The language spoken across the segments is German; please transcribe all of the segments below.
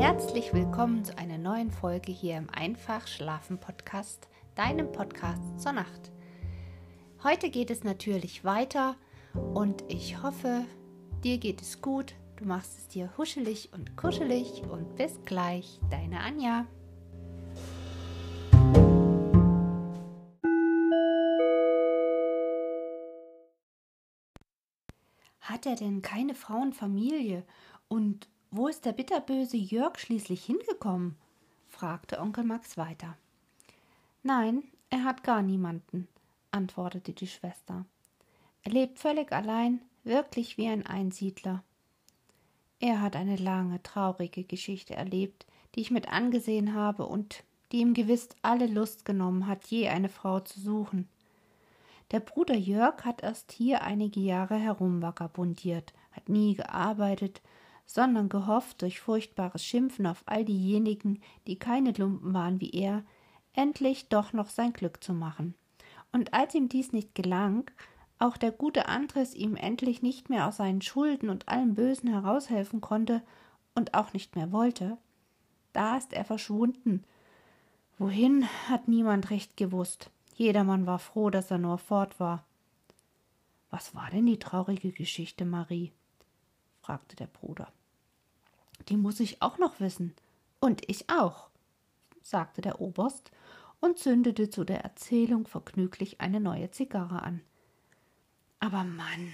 Herzlich willkommen zu einer neuen Folge hier im Einfach Schlafen Podcast, deinem Podcast zur Nacht. Heute geht es natürlich weiter und ich hoffe, dir geht es gut, du machst es dir huschelig und kuschelig und bis gleich, deine Anja. Hat er denn keine Frauenfamilie? Und wo ist der bitterböse Jörg schließlich hingekommen? fragte Onkel Max weiter. Nein, er hat gar niemanden, antwortete die Schwester. Er lebt völlig allein, wirklich wie ein Einsiedler. Er hat eine lange, traurige Geschichte erlebt, die ich mit angesehen habe und die ihm gewiss alle Lust genommen hat, je eine Frau zu suchen. Der Bruder Jörg hat erst hier einige Jahre herumvagabundiert, hat nie gearbeitet, sondern gehofft, durch furchtbares Schimpfen auf all diejenigen, die keine Lumpen waren wie er, endlich doch noch sein Glück zu machen. Und als ihm dies nicht gelang, auch der gute Andres ihm endlich nicht mehr aus seinen Schulden und allem Bösen heraushelfen konnte und auch nicht mehr wollte, da ist er verschwunden. Wohin hat niemand recht gewusst. Jedermann war froh, dass er nur fort war. Was war denn die traurige Geschichte, Marie? fragte der Bruder. Die muss ich auch noch wissen. Und ich auch, sagte der Oberst und zündete zu der Erzählung vergnüglich eine neue Zigarre an. Aber Mann,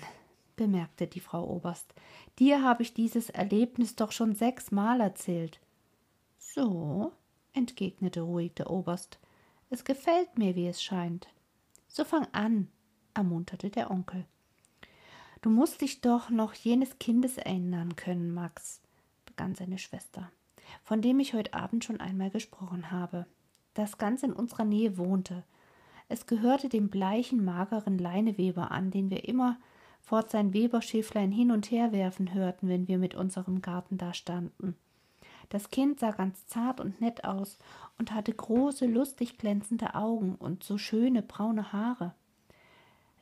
bemerkte die Frau Oberst, dir habe ich dieses Erlebnis doch schon sechsmal erzählt. So, entgegnete ruhig der Oberst, es gefällt mir, wie es scheint. So fang an, ermunterte der Onkel. Du musst dich doch noch jenes Kindes erinnern können, Max, begann seine Schwester, von dem ich heute Abend schon einmal gesprochen habe, das ganz in unserer Nähe wohnte. Es gehörte dem bleichen, mageren Leineweber an, den wir immer fort sein Weberschäflein hin und her werfen hörten, wenn wir mit unserem Garten da standen. Das Kind sah ganz zart und nett aus und hatte große, lustig glänzende Augen und so schöne braune Haare.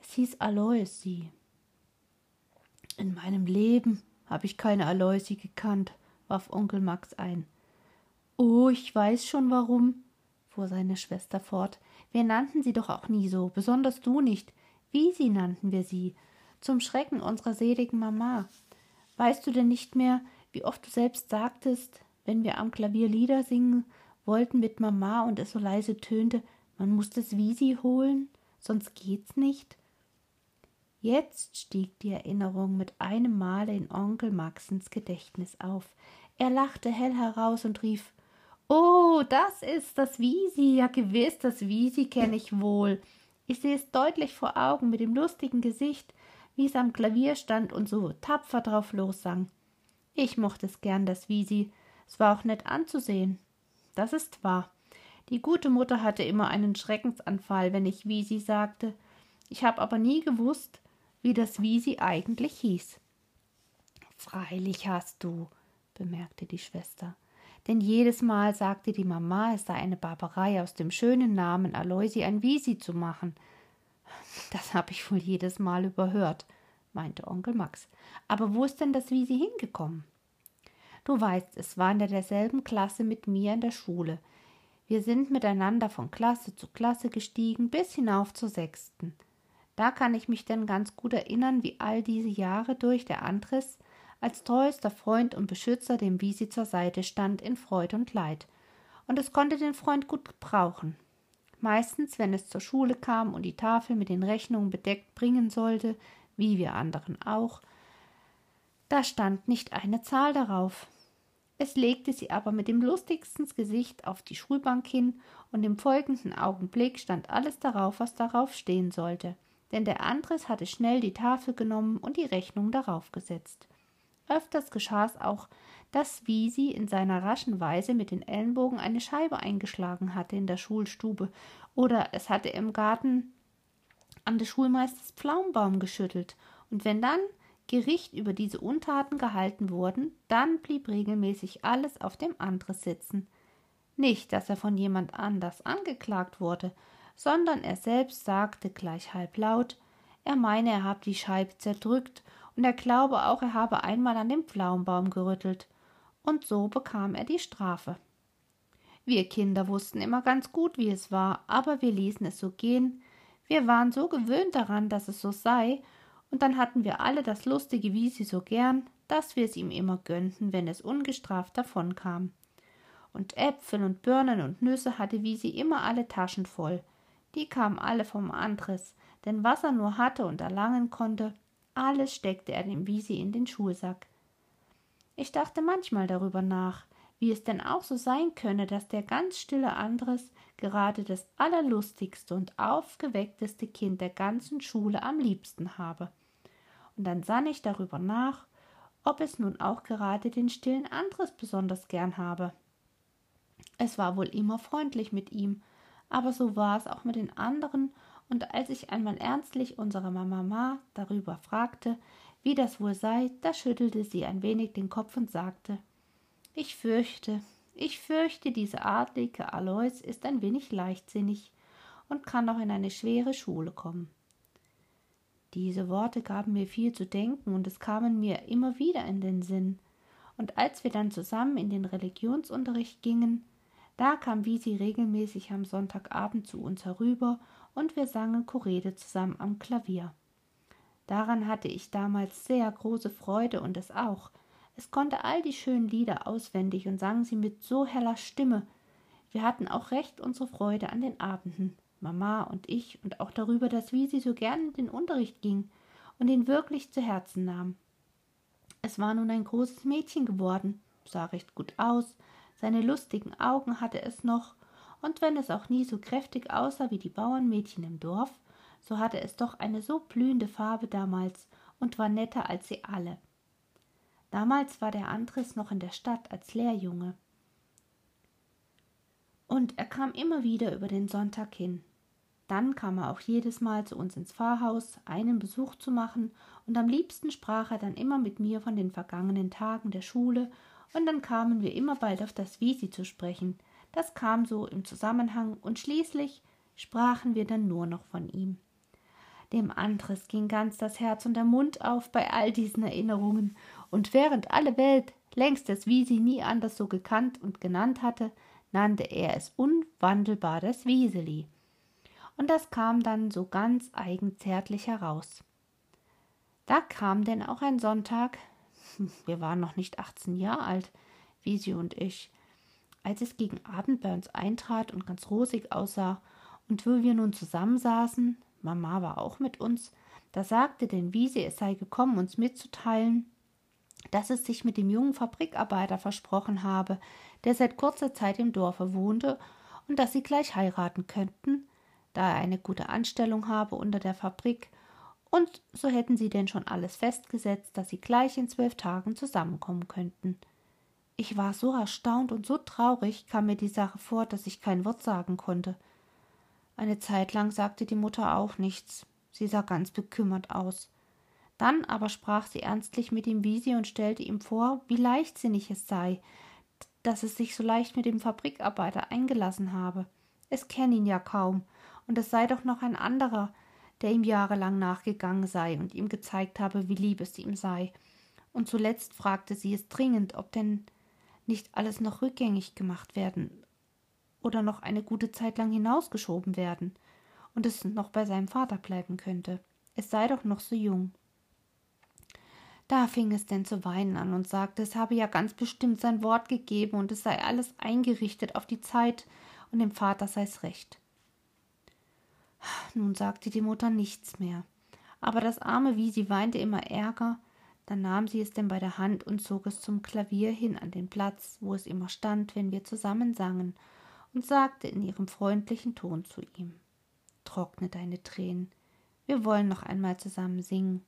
Es hieß Aloysi. In meinem Leben habe ich keine Aloysi gekannt, warf Onkel Max ein. Oh, ich weiß schon warum, fuhr seine Schwester fort. Wir nannten sie doch auch nie so, besonders du nicht. Wie sie nannten wir sie, zum Schrecken unserer seligen Mama. Weißt du denn nicht mehr, wie oft du selbst sagtest, wenn wir am Klavier Lieder singen wollten mit Mama und es so leise tönte, man muss das Wisi holen, sonst geht's nicht. Jetzt stieg die Erinnerung mit einem Male in Onkel Maxens Gedächtnis auf. Er lachte hell heraus und rief Oh, das ist das Wisi, ja gewiss, das Wisi kenne ich wohl. Ich sehe es deutlich vor Augen mit dem lustigen Gesicht, wie es am Klavier stand und so tapfer drauf lossang. Ich mochte es gern, das Wisi, es war auch nett anzusehen. Das ist wahr. Die gute Mutter hatte immer einen Schreckensanfall, wenn ich Wisi sagte. Ich habe aber nie gewusst, wie das Wisi eigentlich hieß. Freilich hast du, bemerkte die Schwester. Denn jedes Mal sagte die Mama, es sei eine Barbarei, aus dem schönen Namen Aloisi ein Wisi zu machen. Das habe ich wohl jedes Mal überhört, meinte Onkel Max. Aber wo ist denn das Wisi hingekommen? Du weißt, es war in derselben Klasse mit mir in der Schule. Wir sind miteinander von Klasse zu Klasse gestiegen, bis hinauf zur sechsten. Da kann ich mich denn ganz gut erinnern, wie all diese Jahre durch der Andres als treuester Freund und Beschützer dem Wisi zur Seite stand in Freud und Leid. Und es konnte den Freund gut gebrauchen. Meistens, wenn es zur Schule kam und die Tafel mit den Rechnungen bedeckt bringen sollte, wie wir anderen auch, da stand nicht eine Zahl darauf. Es legte sie aber mit dem lustigsten Gesicht auf die Schulbank hin, und im folgenden Augenblick stand alles darauf, was darauf stehen sollte, denn der Andres hatte schnell die Tafel genommen und die Rechnung darauf gesetzt. Öfters geschah's auch, dass Wisi in seiner raschen Weise mit den Ellenbogen eine Scheibe eingeschlagen hatte in der Schulstube, oder es hatte im Garten an des Schulmeisters Pflaumenbaum geschüttelt, und wenn dann Gericht über diese Untaten gehalten wurden, dann blieb regelmäßig alles auf dem Andres sitzen. Nicht, dass er von jemand anders angeklagt wurde, sondern er selbst sagte gleich halblaut, er meine, er habe die Scheibe zerdrückt und er glaube auch, er habe einmal an dem Pflaumenbaum gerüttelt. Und so bekam er die Strafe. Wir Kinder wussten immer ganz gut, wie es war, aber wir ließen es so gehen. Wir waren so gewöhnt daran, dass es so sei, und dann hatten wir alle das lustige Wiesi so gern, dass wir es ihm immer gönnten, wenn es ungestraft davonkam. Und Äpfel und Birnen und Nüsse hatte Wiesi immer alle Taschen voll. Die kamen alle vom Andres, denn was er nur hatte und erlangen konnte, alles steckte er dem Wiesi in den Schulsack. Ich dachte manchmal darüber nach, wie es denn auch so sein könne, dass der ganz stille Andres gerade das allerlustigste und aufgeweckteste Kind der ganzen Schule am liebsten habe. Und dann sann ich darüber nach, ob es nun auch gerade den stillen Andres besonders gern habe. Es war wohl immer freundlich mit ihm, aber so war es auch mit den anderen, und als ich einmal ernstlich unsere Mama darüber fragte, wie das wohl sei, da schüttelte sie ein wenig den Kopf und sagte ich fürchte, ich fürchte, diese adlige Alois ist ein wenig leichtsinnig und kann noch in eine schwere Schule kommen. Diese Worte gaben mir viel zu denken und es kamen mir immer wieder in den Sinn. Und als wir dann zusammen in den Religionsunterricht gingen, da kam Visi regelmäßig am Sonntagabend zu uns herüber und wir sangen Chorede zusammen am Klavier. Daran hatte ich damals sehr große Freude und es auch, es konnte all die schönen Lieder auswendig und sang sie mit so heller Stimme. Wir hatten auch recht unsere Freude an den Abenden, Mama und ich, und auch darüber, dass Wisi so gern in den Unterricht ging und ihn wirklich zu Herzen nahm. Es war nun ein großes Mädchen geworden, sah recht gut aus, seine lustigen Augen hatte es noch, und wenn es auch nie so kräftig aussah wie die Bauernmädchen im Dorf, so hatte es doch eine so blühende Farbe damals und war netter als sie alle. Damals war der Andres noch in der Stadt als Lehrjunge. Und er kam immer wieder über den Sonntag hin. Dann kam er auch jedes Mal zu uns ins Pfarrhaus, einen Besuch zu machen, und am liebsten sprach er dann immer mit mir von den vergangenen Tagen der Schule, und dann kamen wir immer bald auf das Wisi zu sprechen. Das kam so im Zusammenhang, und schließlich sprachen wir dann nur noch von ihm. Dem Andres ging ganz das Herz und der Mund auf bei all diesen Erinnerungen, und während alle Welt längst das Wiesi nie anders so gekannt und genannt hatte, nannte er es unwandelbar das Wieseli. Und das kam dann so ganz eigenzärtlich heraus. Da kam denn auch ein Sonntag, wir waren noch nicht achtzehn Jahre alt, Wiesi und ich, als es gegen Abend bei uns eintrat und ganz rosig aussah, und wo wir nun zusammensaßen, Mama war auch mit uns, da sagte denn Wiesi, es sei gekommen, uns mitzuteilen, dass es sich mit dem jungen Fabrikarbeiter versprochen habe, der seit kurzer Zeit im Dorfe wohnte, und dass sie gleich heiraten könnten, da er eine gute Anstellung habe unter der Fabrik, und so hätten sie denn schon alles festgesetzt, dass sie gleich in zwölf Tagen zusammenkommen könnten. Ich war so erstaunt und so traurig kam mir die Sache vor, dass ich kein Wort sagen konnte. Eine Zeit lang sagte die Mutter auch nichts. Sie sah ganz bekümmert aus. Dann aber sprach sie ernstlich mit dem Wisi und stellte ihm vor, wie leichtsinnig es sei, dass es sich so leicht mit dem Fabrikarbeiter eingelassen habe. Es kenne ihn ja kaum, und es sei doch noch ein anderer, der ihm jahrelang nachgegangen sei und ihm gezeigt habe, wie lieb es ihm sei. Und zuletzt fragte sie es dringend, ob denn nicht alles noch rückgängig gemacht werden oder noch eine gute Zeit lang hinausgeschoben werden und es noch bei seinem Vater bleiben könnte. Es sei doch noch so jung. Da fing es denn zu weinen an und sagte, es habe ja ganz bestimmt sein Wort gegeben und es sei alles eingerichtet auf die Zeit und dem Vater sei's recht. Nun sagte die Mutter nichts mehr, aber das arme Wiesi weinte immer ärger, dann nahm sie es denn bei der Hand und zog es zum Klavier hin an den Platz, wo es immer stand, wenn wir zusammen sangen, und sagte in ihrem freundlichen Ton zu ihm Trockne deine Tränen, wir wollen noch einmal zusammen singen.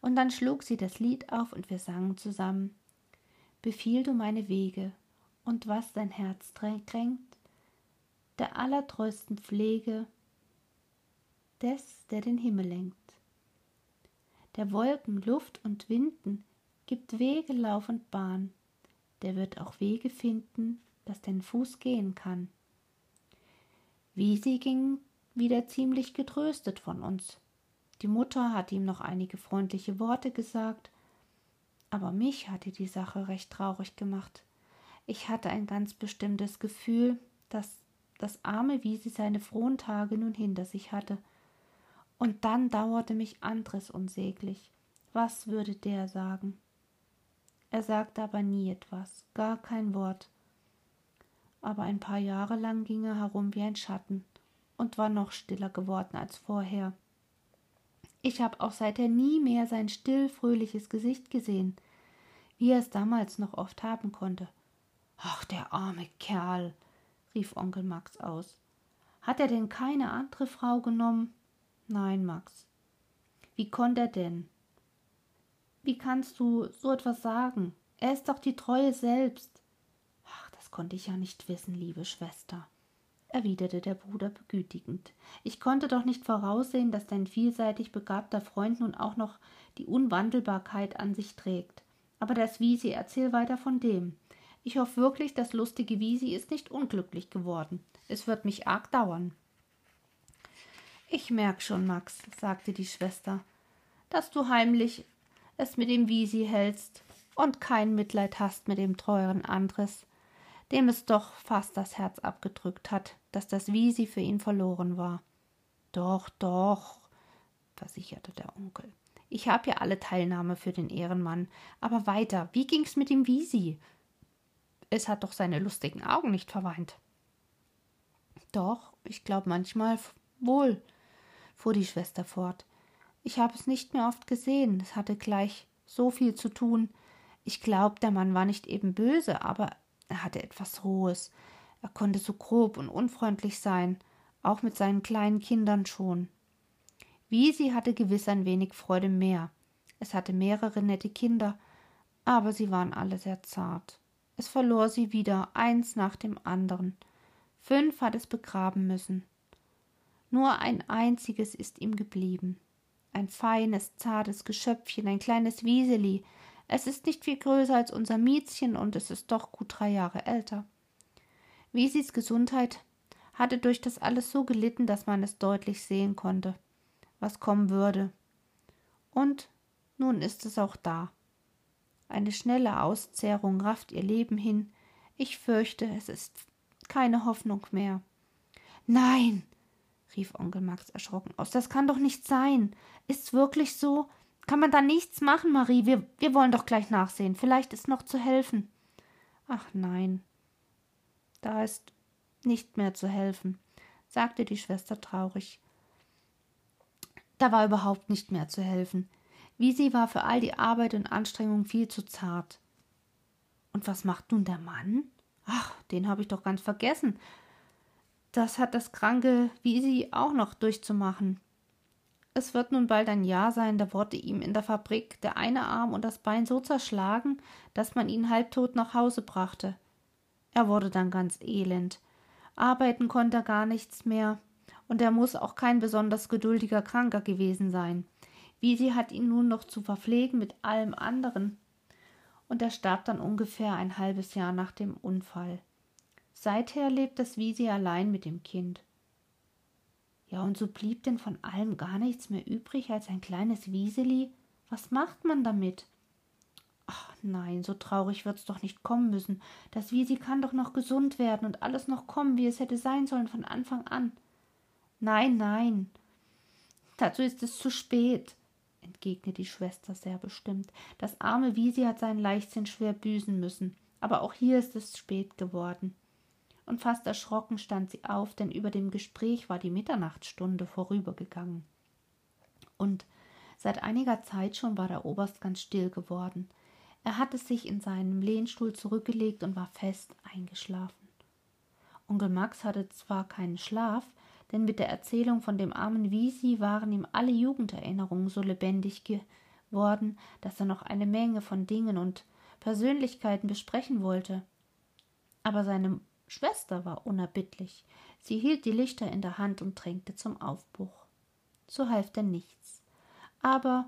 Und dann schlug sie das Lied auf und wir sangen zusammen. Befiehl du meine Wege und was dein Herz kränkt, der allertreusten Pflege des, der den Himmel lenkt. Der Wolken, Luft und Winden gibt Wege, Lauf und Bahn, der wird auch Wege finden, dass dein Fuß gehen kann. Wie sie ging wieder ziemlich getröstet von uns. Die Mutter hatte ihm noch einige freundliche Worte gesagt, aber mich hatte die Sache recht traurig gemacht. Ich hatte ein ganz bestimmtes Gefühl, dass das arme Wiesi seine frohen Tage nun hinter sich hatte. Und dann dauerte mich Andres unsäglich. Was würde der sagen? Er sagte aber nie etwas, gar kein Wort. Aber ein paar Jahre lang ging er herum wie ein Schatten und war noch stiller geworden als vorher. Ich habe auch seither nie mehr sein still fröhliches Gesicht gesehen, wie er es damals noch oft haben konnte. Ach, der arme Kerl, rief Onkel Max aus. Hat er denn keine andere Frau genommen? Nein, Max. Wie konnte er denn? Wie kannst du so etwas sagen? Er ist doch die Treue selbst. Ach, das konnte ich ja nicht wissen, liebe Schwester, erwiderte der Bruder begütigend. Ich konnte doch nicht voraussehen, dass dein vielseitig begabter Freund nun auch noch die Unwandelbarkeit an sich trägt. Aber das Wiesi, erzähl weiter von dem. Ich hoffe wirklich, das lustige Wiesi ist nicht unglücklich geworden. Es wird mich arg dauern. Ich merk schon, Max, sagte die Schwester, dass du heimlich es mit dem Wiesi hältst und kein Mitleid hast mit dem teuren Andres, dem es doch fast das Herz abgedrückt hat, dass das Wiesi für ihn verloren war. Doch, doch, versicherte der Onkel. Ich hab ja alle Teilnahme für den Ehrenmann. Aber weiter, wie ging's mit dem Wiesi? Es hat doch seine lustigen Augen nicht verweint. Doch, ich glaube manchmal wohl, fuhr die Schwester fort. Ich habe es nicht mehr oft gesehen, es hatte gleich so viel zu tun. Ich glaub, der Mann war nicht eben böse, aber er hatte etwas Rohes. Er konnte so grob und unfreundlich sein, auch mit seinen kleinen Kindern schon. Wisi hatte gewiss ein wenig Freude mehr. Es hatte mehrere nette Kinder, aber sie waren alle sehr zart. Es verlor sie wieder, eins nach dem anderen. Fünf hat es begraben müssen. Nur ein einziges ist ihm geblieben. Ein feines, zartes Geschöpfchen, ein kleines Wieseli. Es ist nicht viel größer als unser Miezchen und es ist doch gut drei Jahre älter. Wiesis Gesundheit hatte durch das alles so gelitten, dass man es deutlich sehen konnte, was kommen würde. Und nun ist es auch da. Eine schnelle Auszehrung rafft ihr Leben hin. Ich fürchte, es ist keine Hoffnung mehr. Nein, rief Onkel Max erschrocken aus. Das kann doch nicht sein. Ist's wirklich so? Kann man da nichts machen, Marie? Wir, wir wollen doch gleich nachsehen. Vielleicht ist noch zu helfen. Ach nein, da ist nicht mehr zu helfen, sagte die Schwester traurig. Da war überhaupt nicht mehr zu helfen. Wisi war für all die Arbeit und Anstrengung viel zu zart. Und was macht nun der Mann? Ach, den habe ich doch ganz vergessen. Das hat das kranke Wisi auch noch durchzumachen. Es wird nun bald ein Jahr sein, da wurde ihm in der Fabrik der eine Arm und das Bein so zerschlagen, dass man ihn halbtot nach Hause brachte. Er wurde dann ganz elend. Arbeiten konnte er gar nichts mehr, und er muss auch kein besonders geduldiger Kranker gewesen sein. Visi hat ihn nun noch zu verpflegen mit allem anderen. Und er starb dann ungefähr ein halbes Jahr nach dem Unfall. Seither lebt das Visi allein mit dem Kind. Ja, und so blieb denn von allem gar nichts mehr übrig als ein kleines Wieseli. Was macht man damit? Ach nein, so traurig wird's doch nicht kommen müssen. Das Wiesi kann doch noch gesund werden und alles noch kommen, wie es hätte sein sollen von Anfang an. Nein, nein. Dazu ist es zu spät entgegnete die Schwester sehr bestimmt. Das arme Wisi hat seinen Leichtsinn schwer büßen müssen, aber auch hier ist es spät geworden. Und fast erschrocken stand sie auf, denn über dem Gespräch war die Mitternachtsstunde vorübergegangen. Und seit einiger Zeit schon war der Oberst ganz still geworden. Er hatte sich in seinem Lehnstuhl zurückgelegt und war fest eingeschlafen. Onkel Max hatte zwar keinen Schlaf, denn mit der Erzählung von dem armen Wisi waren ihm alle Jugenderinnerungen so lebendig geworden, dass er noch eine Menge von Dingen und Persönlichkeiten besprechen wollte. Aber seine Schwester war unerbittlich. Sie hielt die Lichter in der Hand und drängte zum Aufbruch. So half denn nichts. Aber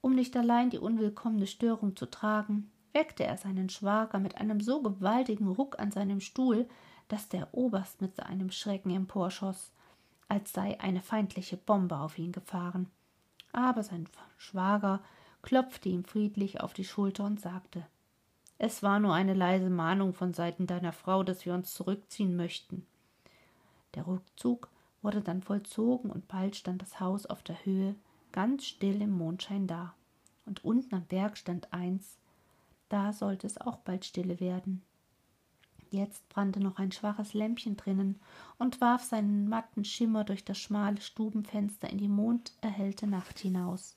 um nicht allein die unwillkommene Störung zu tragen, weckte er seinen Schwager mit einem so gewaltigen Ruck an seinem Stuhl, dass der Oberst mit seinem Schrecken emporschoss, als sei eine feindliche Bombe auf ihn gefahren. Aber sein Schwager klopfte ihm friedlich auf die Schulter und sagte Es war nur eine leise Mahnung von Seiten deiner Frau, dass wir uns zurückziehen möchten. Der Rückzug wurde dann vollzogen und bald stand das Haus auf der Höhe, ganz still im Mondschein da. Und unten am Berg stand eins, da sollte es auch bald stille werden. Jetzt brannte noch ein schwaches Lämpchen drinnen und warf seinen matten Schimmer durch das schmale Stubenfenster in die monderhellte Nacht hinaus.